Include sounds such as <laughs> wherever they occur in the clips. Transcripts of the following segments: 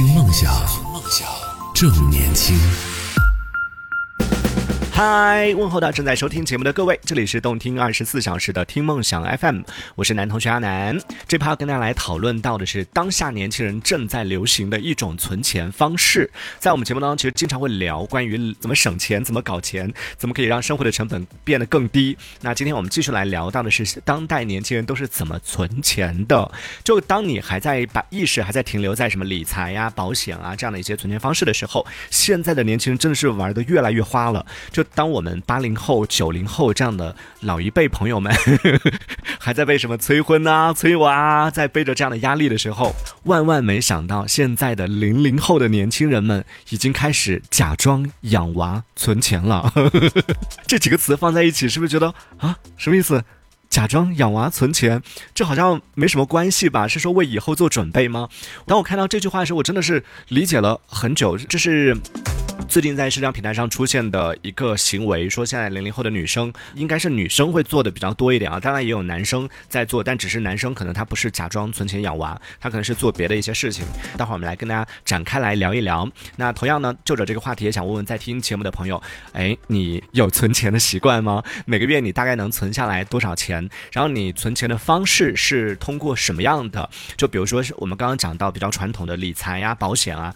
听梦想，正年轻。嗨，问候到正在收听节目的各位，这里是动听二十四小时的听梦想 FM，我是男同学阿南。这趴跟大家来讨论到的是当下年轻人正在流行的一种存钱方式。在我们节目当中，其实经常会聊关于怎么省钱、怎么搞钱、怎么可以让生活的成本变得更低。那今天我们继续来聊到的是当代年轻人都是怎么存钱的。就当你还在把意识还在停留在什么理财呀、保险啊这样的一些存钱方式的时候，现在的年轻人真的是玩的越来越花了。就当我们八零后、九零后这样的老一辈朋友们 <laughs> 还在被什么催婚呐、催娃，在背着这样的压力的时候，万万没想到，现在的零零后的年轻人们已经开始假装养娃存钱了。<laughs> 这几个词放在一起，是不是觉得啊，什么意思？假装养娃存钱，这好像没什么关系吧？是说为以后做准备吗？当我看到这句话的时候，我真的是理解了很久。这是。最近在社交平台上出现的一个行为，说现在零零后的女生应该是女生会做的比较多一点啊，当然也有男生在做，但只是男生可能他不是假装存钱养娃，他可能是做别的一些事情。待会儿我们来跟大家展开来聊一聊。那同样呢，就着这个话题，也想问问在听节目的朋友，哎，你有存钱的习惯吗？每个月你大概能存下来多少钱？然后你存钱的方式是通过什么样的？就比如说是我们刚刚讲到比较传统的理财呀、保险啊，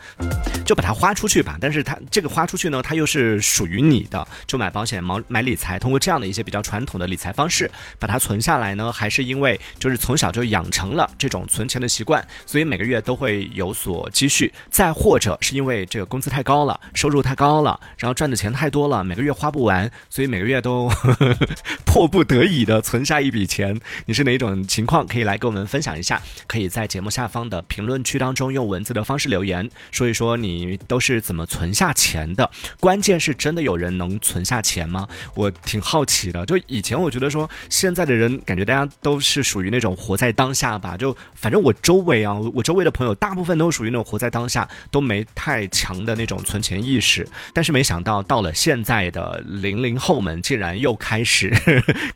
就把它花出去吧。但是它这个花出去呢，它又是属于你的，就买保险、买买理财，通过这样的一些比较传统的理财方式把它存下来呢，还是因为就是从小就养成了这种存钱的习惯，所以每个月都会有所积蓄。再或者是因为这个工资太高了，收入太高了，然后赚的钱太多了，每个月花不完，所以每个月都 <laughs> 迫不得已的存下下一笔钱。你是哪一种情况？可以来跟我们分享一下，可以在节目下方的评论区当中用文字的方式留言，说一说你都是怎么存下钱的。关键是真的有人能存下钱吗？我挺好奇的。就以前我觉得说，现在的人感觉大家都是属于那种活在当下吧。就反正我周围啊，我周围的朋友大部分都属于那种活在当下，都没太强的那种存钱意识。但是没想到到了现在的零零后们，竟然又开始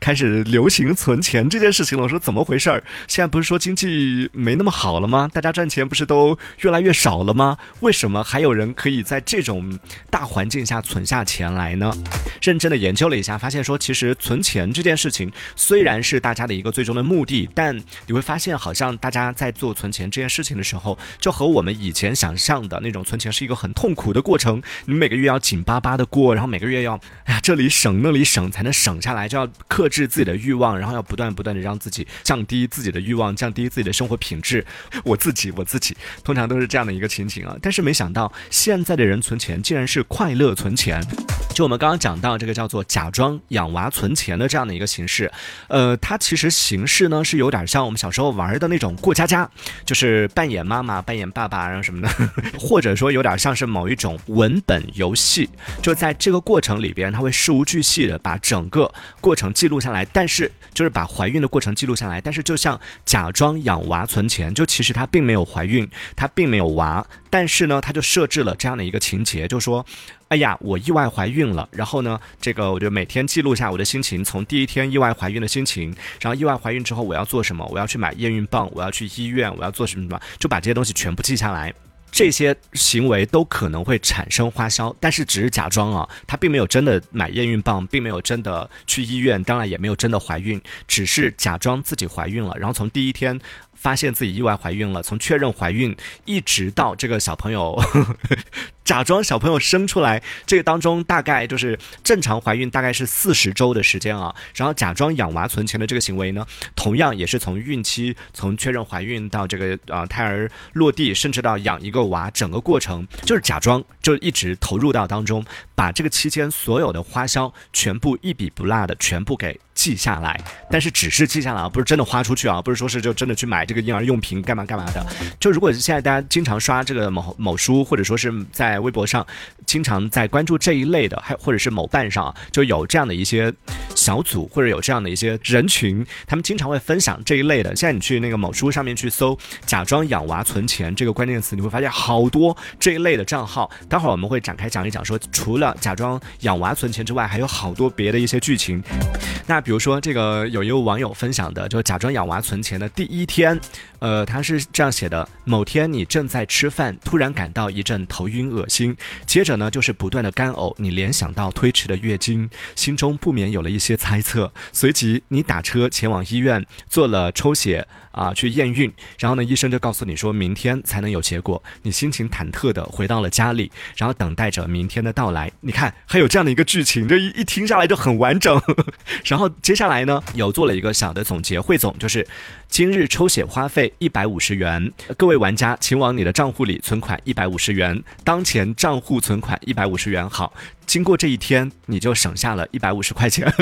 开始流行存钱这件事情了。我说怎么回事儿？现在不是说经济没那么好了吗？大家赚钱不是都越来越少了吗？为什么还有人可以在这种大环境下存下钱来呢？认真的研究了一下，发现说，其实存钱这件事情虽然是大家的一个最终的目的，但你会发现，好像大家在做存钱这件事情的时候，就和我们以前想象的那种存钱是一个很痛苦的过程。你每个月要紧巴巴的过，然后每个月要，哎呀，这里省那里省才能省下来，就要克制自己的欲望，然后要不断不断的让自己降低自己的欲望，降低自己的生活品质。我自己，我自己，通常都是这样的一个情景啊。但是没想到，现在的人存钱竟然是快乐存钱。就我们刚刚讲到这个叫做假装养娃存钱的这样的一个形式，呃，它其实形式呢是有点像我们小时候玩的那种过家家，就是扮演妈妈、扮演爸爸，然后什么的，<laughs> 或者说有点像是某一种文本游戏。就在这个过程里边，它会事无巨细的把整个过程记录下来，但是就是把怀孕的过程记录下来，但是就像假装养娃存钱，就其实她并没有怀孕，她并没有娃，但是呢，她就设置了这样的一个情节，就说。哎呀，我意外怀孕了，然后呢，这个我就每天记录下我的心情，从第一天意外怀孕的心情，然后意外怀孕之后我要做什么，我要去买验孕棒，我要去医院，我要做什么什么，就把这些东西全部记下来。这些行为都可能会产生花销，但是只是假装啊，他并没有真的买验孕棒，并没有真的去医院，当然也没有真的怀孕，只是假装自己怀孕了，然后从第一天。发现自己意外怀孕了，从确认怀孕一直到这个小朋友假装小朋友生出来，这个当中大概就是正常怀孕大概是四十周的时间啊。然后假装养娃存钱的这个行为呢，同样也是从孕期从确认怀孕到这个啊胎儿落地，甚至到养一个娃，整个过程就是假装就一直投入到当中，把这个期间所有的花销全部一笔不落的全部给。记下来，但是只是记下来啊，不是真的花出去啊，不是说是就真的去买这个婴儿用品干嘛干嘛的。就如果现在大家经常刷这个某某书，或者说是在微博上经常在关注这一类的，还或者是某办上就有这样的一些小组，或者有这样的一些人群，他们经常会分享这一类的。现在你去那个某书上面去搜“假装养娃存钱”这个关键词，你会发现好多这一类的账号。待会儿我们会展开讲一讲，说除了假装养娃存钱之外，还有好多别的一些剧情。那比如说这个有一位网友分享的，就假装养娃存钱的第一天，呃，他是这样写的：某天你正在吃饭，突然感到一阵头晕恶心，接着呢就是不断的干呕，你联想到推迟的月经，心中不免有了一些猜测，随即你打车前往医院做了抽血。啊，去验孕，然后呢，医生就告诉你说明天才能有结果。你心情忐忑的回到了家里，然后等待着明天的到来。你看，还有这样的一个剧情，这一一听下来就很完整。<laughs> 然后接下来呢，有做了一个小的总结汇总，就是今日抽血花费一百五十元，各位玩家请往你的账户里存款一百五十元，当前账户存款一百五十元。好。经过这一天，你就省下了一百五十块钱。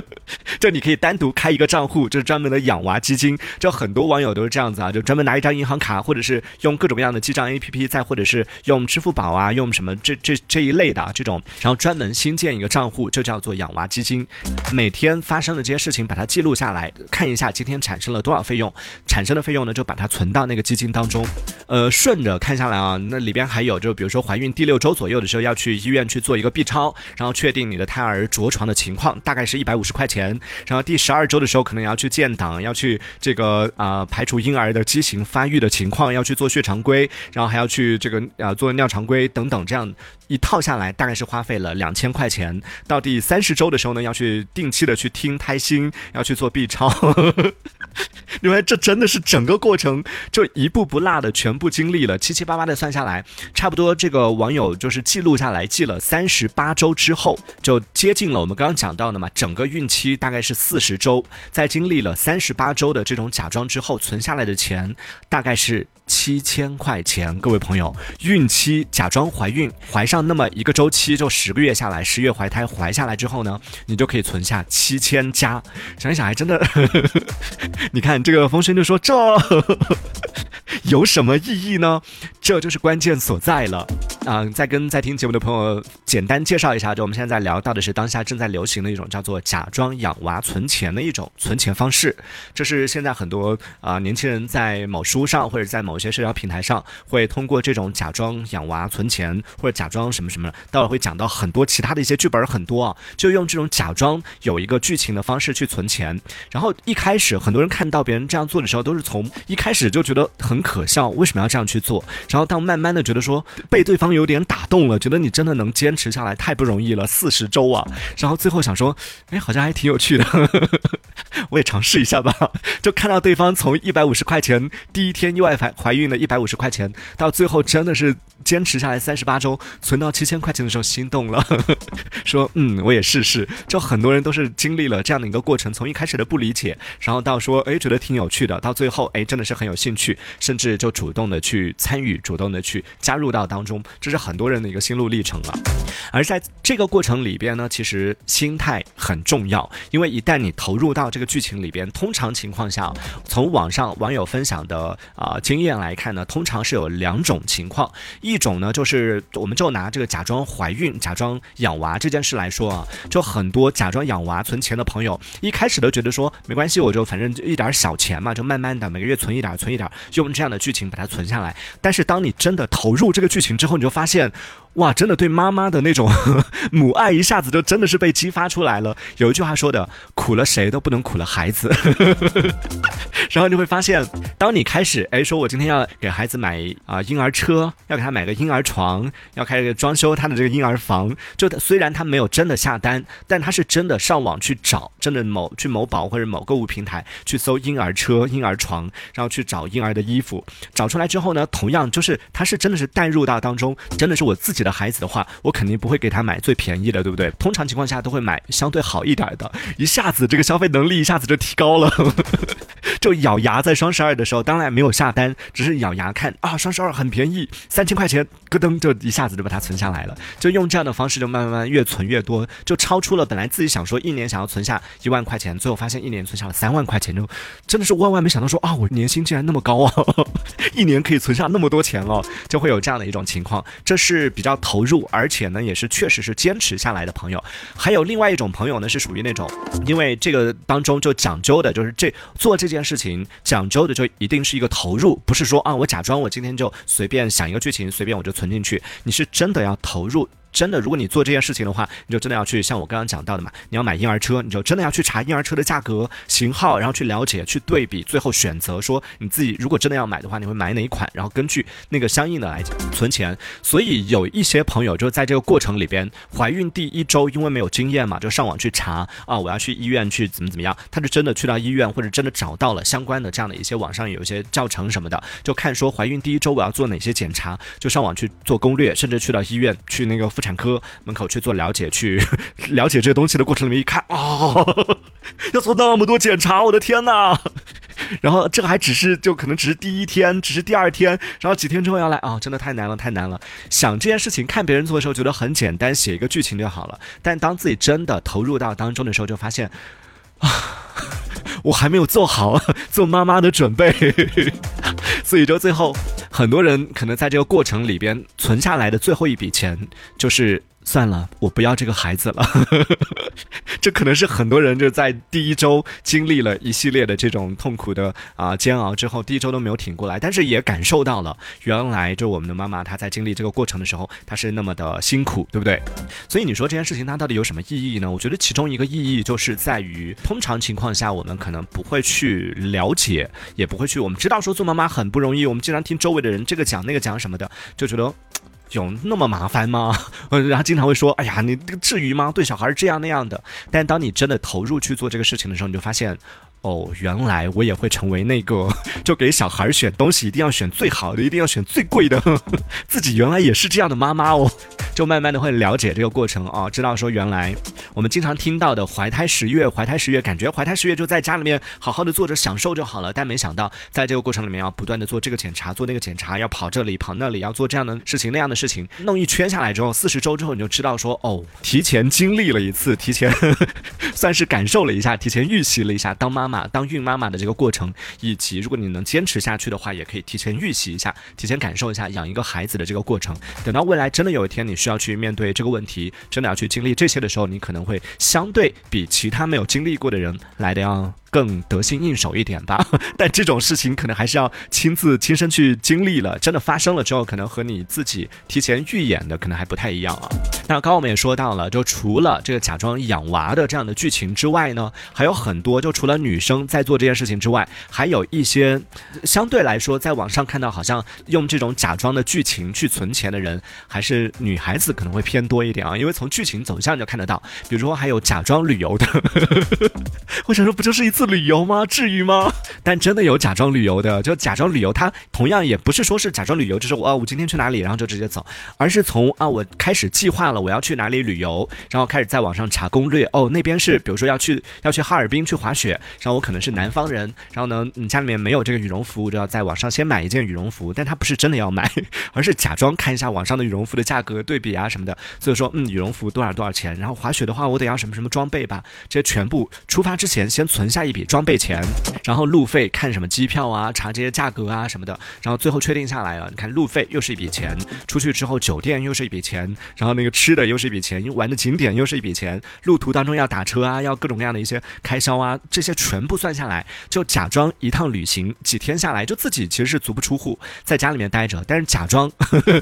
<laughs> 就你可以单独开一个账户，就是专门的养娃基金。就很多网友都是这样子啊，就专门拿一张银行卡，或者是用各种各样的记账 APP，再或者是用支付宝啊，用什么这这这一类的这种，然后专门新建一个账户，就叫做养娃基金。每天发生的这些事情，把它记录下来，看一下今天产生了多少费用，产生的费用呢，就把它存到那个基金当中。呃，顺着看下来啊，那里边还有，就比如说怀孕第六周左右的时候，要去医院去做一个 B 超。超，然后确定你的胎儿着床的情况，大概是一百五十块钱。然后第十二周的时候，可能要去建档，要去这个啊排除婴儿的畸形发育的情况，要去做血常规，然后还要去这个啊做尿常规等等，这样一套下来，大概是花费了两千块钱。到第三十周的时候呢，要去定期的去听胎心，要去做 B 超。<laughs> <laughs> 因为这真的是整个过程就一步不落的全部经历了，七七八八的算下来，差不多这个网友就是记录下来，记了三十八周之后，就接近了我们刚刚讲到的嘛，整个孕期大概是四十周，在经历了三十八周的这种假装之后，存下来的钱大概是。七千块钱，各位朋友，孕期假装怀孕，怀上那么一个周期，就十个月下来，十月怀胎，怀下来之后呢，你就可以存下七千加。想一想，还真的，<laughs> 你看这个风声就说这。<laughs> 有什么意义呢？这就是关键所在了。嗯，再跟在听节目的朋友简单介绍一下，就我们现在在聊到的是当下正在流行的一种叫做假装养娃存钱的一种存钱方式。这是现在很多啊年轻人在某书上或者在某某些社交平台上会通过这种假装养娃存钱或者假装什么什么，待会儿会讲到很多其他的一些剧本很多啊，就用这种假装有一个剧情的方式去存钱。然后一开始很多人看到别人这样做的时候，都是从一开始就觉得很。可笑，为什么要这样去做？然后当慢慢的觉得说被对方有点打动了，觉得你真的能坚持下来，太不容易了，四十周啊！然后最后想说，哎，好像还挺有趣的，<laughs> 我也尝试一下吧。就看到对方从一百五十块钱第一天意外返怀孕的一百五十块钱，到最后真的是坚持下来三十八周，存到七千块钱的时候，心动了，<laughs> 说嗯，我也试试。就很多人都是经历了这样的一个过程，从一开始的不理解，然后到说哎觉得挺有趣的，到最后哎真的是很有兴趣，甚至。就主动的去参与，主动的去加入到当中，这是很多人的一个心路历程了。而在这个过程里边呢，其实心态很重要，因为一旦你投入到这个剧情里边，通常情况下，从网上网友分享的啊经验来看呢，通常是有两种情况，一种呢就是我们就拿这个假装怀孕、假装养娃这件事来说啊，就很多假装养娃存钱的朋友，一开始都觉得说没关系，我就反正就一点小钱嘛，就慢慢的每个月存一点，存一点，用这样的。剧情把它存下来，但是当你真的投入这个剧情之后，你就发现。哇，真的对妈妈的那种 <laughs> 母爱一下子就真的是被激发出来了。有一句话说的，苦了谁都不能苦了孩子。<laughs> 然后你会发现，当你开始哎说，我今天要给孩子买啊婴儿车，要给他买个婴儿床，要开始装修他的这个婴儿房，就虽然他没有真的下单，但他是真的上网去找，真的某去某宝或者某购物平台去搜婴儿车、婴儿床，然后去找婴儿的衣服，找出来之后呢，同样就是他是真的是带入到当中，真的是我自己。的孩子的话，我肯定不会给他买最便宜的，对不对？通常情况下都会买相对好一点的，一下子这个消费能力一下子就提高了，<laughs> 就咬牙在双十二的时候，当然没有下单，只是咬牙看啊，双十二很便宜，三千块钱，咯噔就一下子就把它存下来了，就用这样的方式就慢慢慢越存越多，就超出了本来自己想说一年想要存下一万块钱，最后发现一年存下了三万块钱，就真的是万万没想到说啊，我年薪竟然那么高啊，<laughs> 一年可以存下那么多钱哦，就会有这样的一种情况，这是比较。投入，而且呢，也是确实是坚持下来的朋友。还有另外一种朋友呢，是属于那种，因为这个当中就讲究的，就是这做这件事情讲究的就一定是一个投入，不是说啊，我假装我今天就随便想一个剧情，随便我就存进去。你是真的要投入。真的，如果你做这件事情的话，你就真的要去像我刚刚讲到的嘛，你要买婴儿车，你就真的要去查婴儿车的价格、型号，然后去了解、去对比，最后选择说你自己如果真的要买的话，你会买哪一款，然后根据那个相应的来存钱。所以有一些朋友就在这个过程里边，怀孕第一周因为没有经验嘛，就上网去查啊，我要去医院去怎么怎么样，他就真的去到医院或者真的找到了相关的这样的一些网上有一些教程什么的，就看说怀孕第一周我要做哪些检查，就上网去做攻略，甚至去到医院去那个妇产科门口去做了解，去 <laughs> 了解这个东西的过程里面一看，哦，要做那么多检查，我的天哪！然后这个还只是就可能只是第一天，只是第二天，然后几天之后要来啊，真的太难了，太难了。想这件事情，看别人做的时候觉得很简单，写一个剧情就好了。但当自己真的投入到当中的时候，就发现啊，<laughs> 我还没有做好 <laughs> 做妈妈的准备，所以就最后很多人可能在这个过程里边存下来的最后一笔钱就是。算了，我不要这个孩子了。<laughs> 这可能是很多人就在第一周经历了一系列的这种痛苦的啊煎熬之后，第一周都没有挺过来，但是也感受到了原来就我们的妈妈她在经历这个过程的时候，她是那么的辛苦，对不对？所以你说这件事情它到底有什么意义呢？我觉得其中一个意义就是在于，通常情况下我们可能不会去了解，也不会去，我们知道说做妈妈很不容易，我们经常听周围的人这个讲那个讲什么的，就觉得。有那么麻烦吗？<laughs> 然后经常会说：“哎呀，你这个至于吗？对小孩这样那样的。”但当你真的投入去做这个事情的时候，你就发现。哦，原来我也会成为那个 <laughs> 就给小孩选东西一定要选最好的，一定要选最贵的，<laughs> 自己原来也是这样的妈妈哦，就慢慢的会了解这个过程啊，知道说原来我们经常听到的怀胎十月，怀胎十月，感觉怀胎十月就在家里面好好的坐着享受就好了，但没想到在这个过程里面要不断的做这个检查，做那个检查，要跑这里跑那里，要做这样的事情那样的事情，弄一圈下来之后，四十周之后你就知道说哦，提前经历了一次，提前 <laughs> 算是感受了一下，提前预习了一下当妈妈妈。当孕妈妈的这个过程，以及如果你能坚持下去的话，也可以提前预习一下，提前感受一下养一个孩子的这个过程。等到未来真的有一天你需要去面对这个问题，真的要去经历这些的时候，你可能会相对比其他没有经历过的人来的要。更得心应手一点吧，<laughs> 但这种事情可能还是要亲自亲身去经历了，真的发生了之后，可能和你自己提前预演的可能还不太一样啊。那刚刚我们也说到了，就除了这个假装养娃的这样的剧情之外呢，还有很多，就除了女生在做这件事情之外，还有一些相对来说在网上看到好像用这种假装的剧情去存钱的人，还是女孩子可能会偏多一点啊，因为从剧情走向就看得到，比如说还有假装旅游的，我想说不就是一次。旅游吗？至于吗？<laughs> 但真的有假装旅游的，就假装旅游，他同样也不是说是假装旅游，就是我我今天去哪里，然后就直接走，而是从啊我开始计划了我要去哪里旅游，然后开始在网上查攻略。哦，那边是比如说要去要去哈尔滨去滑雪，然后我可能是南方人，然后呢你家里面没有这个羽绒服，我就要在网上先买一件羽绒服，但他不是真的要买，<laughs> 而是假装看一下网上的羽绒服的价格对比啊什么的。所以说嗯羽绒服多少多少钱，然后滑雪的话我得要什么什么装备吧，这些全部出发之前先存下一。笔装备钱，然后路费看什么机票啊，查这些价格啊什么的，然后最后确定下来了。你看路费又是一笔钱，出去之后酒店又是一笔钱，然后那个吃的又是一笔钱，玩的景点又是一笔钱，路途当中要打车啊，要各种各样的一些开销啊，这些全部算下来，就假装一趟旅行几天下来，就自己其实是足不出户，在家里面待着，但是假装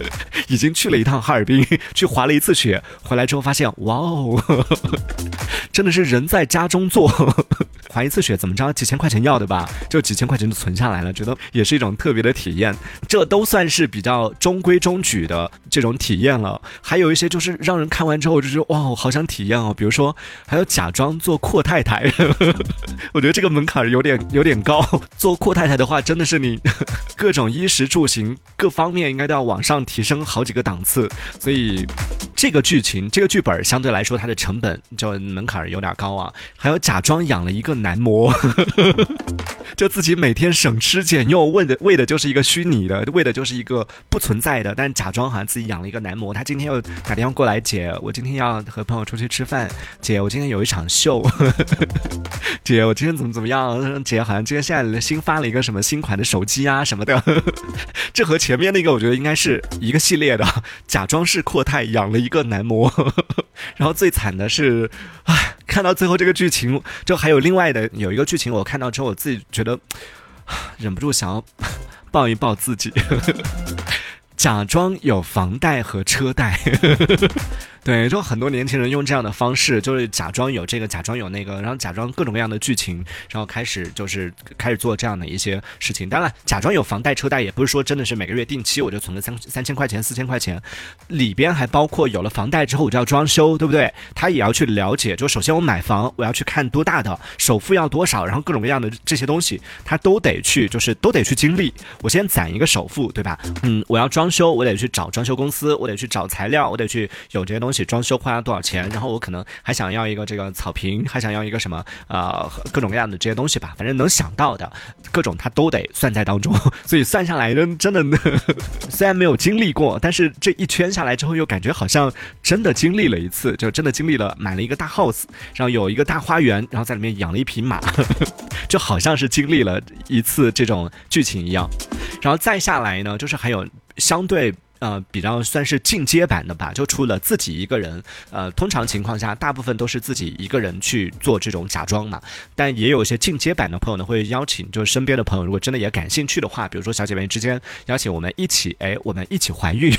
<laughs> 已经去了一趟哈尔滨，去滑了一次雪，回来之后发现，哇哦，<laughs> 真的是人在家中坐。滑一次雪怎么着？几千块钱要的吧，就几千块钱就存下来了，觉得也是一种特别的体验。这都算是比较中规中矩的这种体验了。还有一些就是让人看完之后就觉得哇，我好想体验哦。比如说还有假装做阔太太，<laughs> 我觉得这个门槛有点有点高。做阔太太的话，真的是你 <laughs> 各种衣食住行各方面应该都要往上提升好几个档次。所以这个剧情这个剧本相对来说它的成本就门槛有点高啊。还有假装养了一个。男模，<laughs> 就自己每天省吃俭用，为的为的就是一个虚拟的，为的就是一个不存在的，但假装好像自己养了一个男模。他今天又打电话过来，姐，我今天要和朋友出去吃饭，姐，我今天有一场秀，<laughs> 姐，我今天怎么怎么样？姐，好像今天现在新发了一个什么新款的手机啊什么的。这和前面那个我觉得应该是一个系列的，假装是阔太养了一个男模，<laughs> 然后最惨的是，唉。看到最后这个剧情，就还有另外的有一个剧情，我看到之后我自己觉得忍不住想要抱一抱自己。<laughs> 假装有房贷和车贷。对，就很多年轻人用这样的方式，就是假装有这个，假装有那个，然后假装各种各样的剧情，然后开始就是开始做这样的一些事情。当然，假装有房贷车贷，也不是说真的是每个月定期我就存个三三千块钱、四千块钱，里边还包括有了房贷之后我就要装修，对不对？他也要去了解，就首先我买房，我要去看多大的首付要多少，然后各种各样的这些东西，他都得去，就是都得去经历。我先攒一个首付，对吧？嗯，我要装修，我得去找装修公司，我得去找材料，我得去有这些东西。装修花了多少钱？然后我可能还想要一个这个草坪，还想要一个什么呃各种各样的这些东西吧。反正能想到的各种，他都得算在当中。<laughs> 所以算下来，真真的，<laughs> 虽然没有经历过，但是这一圈下来之后，又感觉好像真的经历了一次，就真的经历了买了一个大 house，然后有一个大花园，然后在里面养了一匹马，<laughs> 就好像是经历了一次这种剧情一样。然后再下来呢，就是还有相对。呃，比较算是进阶版的吧，就除了自己一个人，呃，通常情况下，大部分都是自己一个人去做这种假装嘛。但也有一些进阶版的朋友呢，会邀请就是身边的朋友，如果真的也感兴趣的话，比如说小姐妹之间邀请我们一起，哎，我们一起怀孕，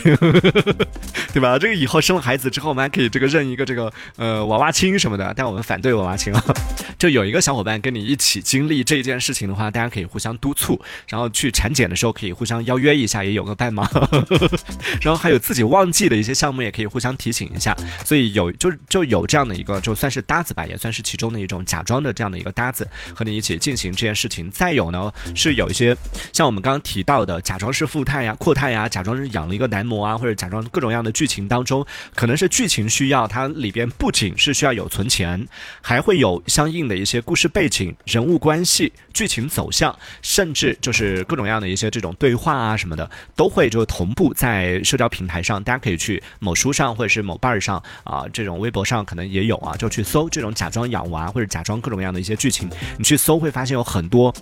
<laughs> 对吧？这个以后生了孩子之后，我们还可以这个认一个这个呃娃娃亲什么的。但我们反对娃娃亲啊。就有一个小伙伴跟你一起经历这件事情的话，大家可以互相督促，然后去产检的时候可以互相邀约一下，也有个伴嘛。<laughs> <laughs> 然后还有自己忘记的一些项目，也可以互相提醒一下。所以有就就有这样的一个，就算是搭子吧，也算是其中的一种假装的这样的一个搭子，和你一起进行这件事情。再有呢，是有一些像我们刚刚提到的，假装是富态呀、阔太呀，假装是养了一个男模啊，或者假装各种各样的剧情当中，可能是剧情需要，它里边不仅是需要有存钱，还会有相应的一些故事背景、人物关系、剧情走向，甚至就是各种各样的一些这种对话啊什么的，都会就同步在。在社交平台上，大家可以去某书上或者是某伴儿上啊，这种微博上可能也有啊，就去搜这种假装养娃或者假装各种各样的一些剧情，你去搜会发现有很多，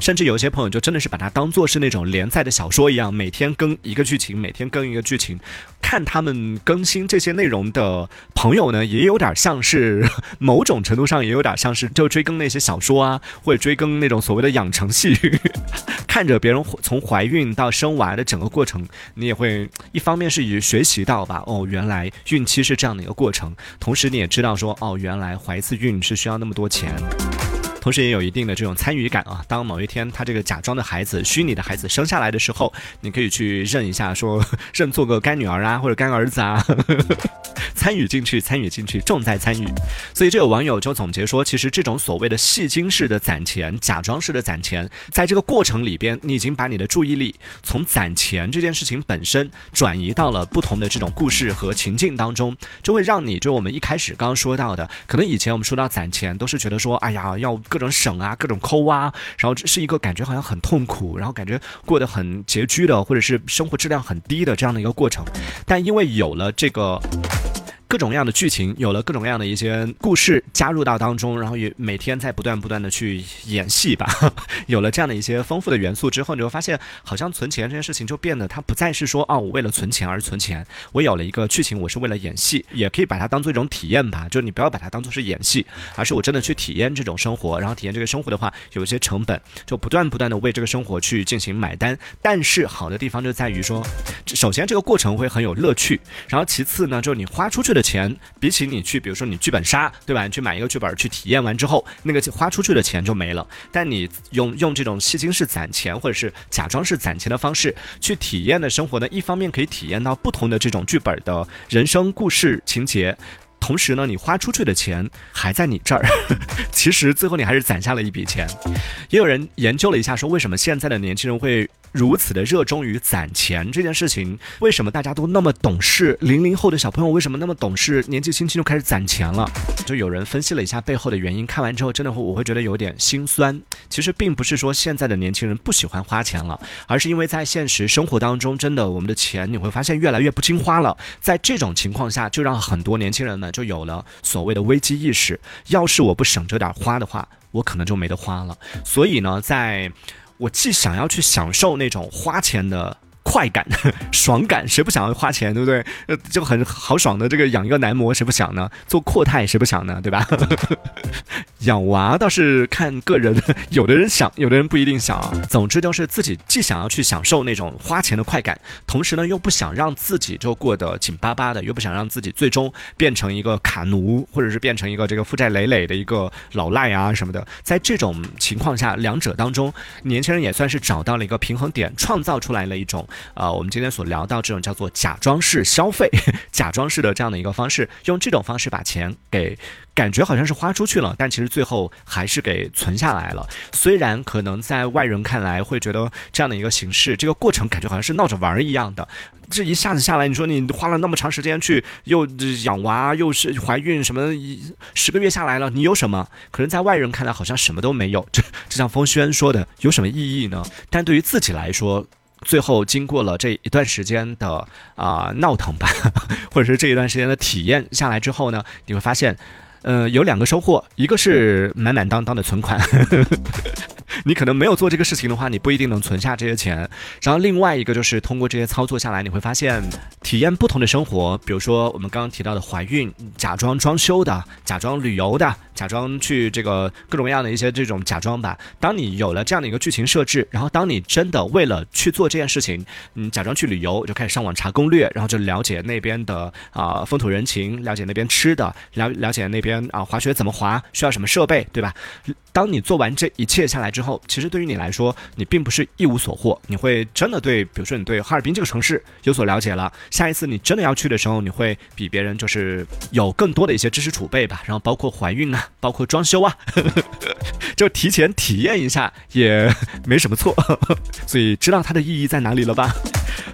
甚至有些朋友就真的是把它当做是那种连载的小说一样，每天更一个剧情，每天更一个剧情。看他们更新这些内容的朋友呢，也有点像是 <laughs> 某种程度上也有点像是就追更那些小说啊，或者追更那种所谓的养成系，<laughs> 看着别人从怀孕到生娃的整个过程，你也会一方面是以学习到吧，哦，原来孕期是这样的一个过程，同时你也知道说，哦，原来怀一次孕是需要那么多钱。同时也有一定的这种参与感啊！当某一天他这个假装的孩子、虚拟的孩子生下来的时候，你可以去认一下，说 <laughs> 认做个干女儿啊，或者干儿子啊，参与进去，参与进去，重在参与。所以这有网友就总结说，其实这种所谓的戏精式的攒钱、假装式的攒钱，在这个过程里边，你已经把你的注意力从攒钱这件事情本身转移到了不同的这种故事和情境当中，就会让你就我们一开始刚刚说到的，可能以前我们说到攒钱，都是觉得说，哎呀，要。各种省啊，各种抠啊，然后是一个感觉好像很痛苦，然后感觉过得很拮据的，或者是生活质量很低的这样的一个过程，但因为有了这个。各种各样的剧情，有了各种各样的一些故事加入到当中，然后也每天在不断不断的去演戏吧。<laughs> 有了这样的一些丰富的元素之后，你会发现，好像存钱这件事情就变得它不再是说，哦，我为了存钱而存钱。我有了一个剧情，我是为了演戏，也可以把它当做一种体验吧。就是你不要把它当做是演戏，而是我真的去体验这种生活。然后体验这个生活的话，有一些成本，就不断不断的为这个生活去进行买单。但是好的地方就在于说，首先这个过程会很有乐趣，然后其次呢，就是你花出去的。钱比起你去，比如说你剧本杀，对吧？你去买一个剧本去体验完之后，那个花出去的钱就没了。但你用用这种戏精式攒钱，或者是假装是攒钱的方式去体验的生活呢，一方面可以体验到不同的这种剧本的人生故事情节，同时呢，你花出去的钱还在你这儿，<laughs> 其实最后你还是攒下了一笔钱。也有人研究了一下，说为什么现在的年轻人会。如此的热衷于攒钱这件事情，为什么大家都那么懂事？零零后的小朋友为什么那么懂事？年纪轻轻就开始攒钱了？就有人分析了一下背后的原因，看完之后真的会，我会觉得有点心酸。其实并不是说现在的年轻人不喜欢花钱了，而是因为在现实生活当中，真的我们的钱你会发现越来越不经花了。在这种情况下，就让很多年轻人们就有了所谓的危机意识。要是我不省着点花的话，我可能就没得花了。所以呢，在我既想要去享受那种花钱的快感、<laughs> 爽感，谁不想要花钱，对不对？就很豪爽的这个养一个男模，谁不想呢？做阔太，谁不想呢？对吧？<laughs> 养娃倒是看个人，<laughs> 有的人想，有的人不一定想。总之就是自己既想要去享受那种花钱的快感，同时呢又不想让自己就过得紧巴巴的，又不想让自己最终变成一个卡奴，或者是变成一个这个负债累累的一个老赖啊什么的。在这种情况下，两者当中，年轻人也算是找到了一个平衡点，创造出来了一种呃，我们今天所聊到这种叫做假装式消费、假装式的这样的一个方式，用这种方式把钱给。感觉好像是花出去了，但其实最后还是给存下来了。虽然可能在外人看来会觉得这样的一个形式，这个过程感觉好像是闹着玩一样的。这一下子下来，你说你花了那么长时间去又养娃，又是怀孕，什么十个月下来了，你有什么？可能在外人看来好像什么都没有。这就像风轩说的，有什么意义呢？但对于自己来说，最后经过了这一段时间的啊闹腾吧，<laughs> 或者是这一段时间的体验下来之后呢，你会发现。呃，有两个收获，一个是满满当当的存款。<laughs> 你可能没有做这个事情的话，你不一定能存下这些钱。然后另外一个就是通过这些操作下来，你会发现体验不同的生活。比如说我们刚刚提到的怀孕，假装装修的，假装旅游的，假装去这个各种各样的一些这种假装吧。当你有了这样的一个剧情设置，然后当你真的为了去做这件事情，嗯，假装去旅游，就开始上网查攻略，然后就了解那边的啊风土人情，了解那边吃的，了了解那边啊滑雪怎么滑，需要什么设备，对吧？当你做完这一切下来之后，然后其实对于你来说，你并不是一无所获，你会真的对，比如说你对哈尔滨这个城市有所了解了。下一次你真的要去的时候，你会比别人就是有更多的一些知识储备吧。然后包括怀孕啊，包括装修啊，<laughs> 就提前体验一下也没什么错。<laughs> 所以知道它的意义在哪里了吧？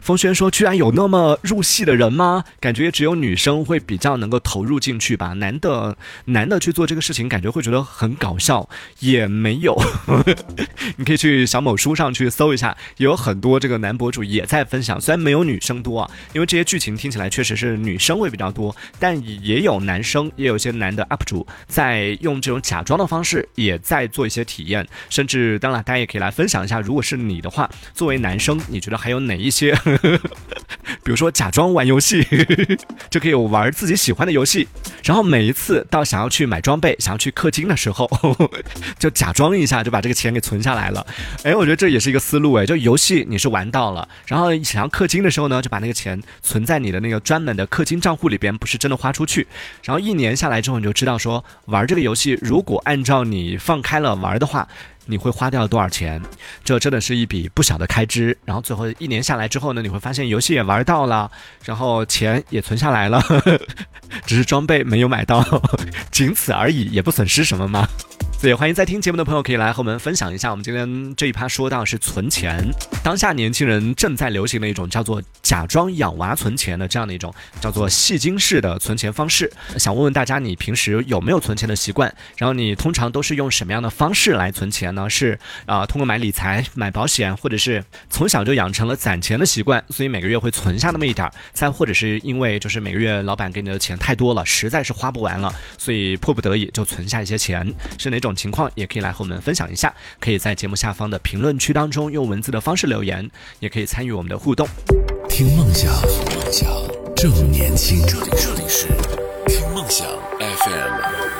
风轩说：“居然有那么入戏的人吗？感觉只有女生会比较能够投入进去吧。男的，男的去做这个事情，感觉会觉得很搞笑。也没有，<laughs> 你可以去小某书上去搜一下，有很多这个男博主也在分享。虽然没有女生多啊，因为这些剧情听起来确实是女生会比较多，但也有男生，也有一些男的 UP 主在用这种假装的方式，也在做一些体验。甚至，当然，大家也可以来分享一下，如果是你的话，作为男生，你觉得还有哪一些？” <laughs> 比如说假装玩游戏，<laughs> 就可以玩自己喜欢的游戏，然后每一次到想要去买装备、想要去氪金的时候，<laughs> 就假装一下，就把这个钱给存下来了。哎，我觉得这也是一个思路哎，就游戏你是玩到了，然后想要氪金的时候呢，就把那个钱存在你的那个专门的氪金账户里边，不是真的花出去。然后一年下来之后，你就知道说玩这个游戏，如果按照你放开了玩的话。你会花掉多少钱？这真的是一笔不小的开支。然后最后一年下来之后呢，你会发现游戏也玩到了，然后钱也存下来了，<laughs> 只是装备没有买到，<laughs> 仅此而已，也不损失什么嘛。所以欢迎在听节目的朋友可以来和我们分享一下，我们今天这一趴说到是存钱，当下年轻人正在流行的一种叫做假装养娃存钱的这样的一种叫做戏精式的存钱方式。想问问大家，你平时有没有存钱的习惯？然后你通常都是用什么样的方式来存钱呢？是啊，通过买理财、买保险，或者是从小就养成了攒钱的习惯，所以每个月会存下那么一点儿；再或者是因为就是每个月老板给你的钱太多了，实在是花不完了，所以迫不得已就存下一些钱，是哪种？种情况也可以来和我们分享一下，可以在节目下方的评论区当中用文字的方式留言，也可以参与我们的互动。听梦想，梦想正年轻。这里这里是听梦想 FM。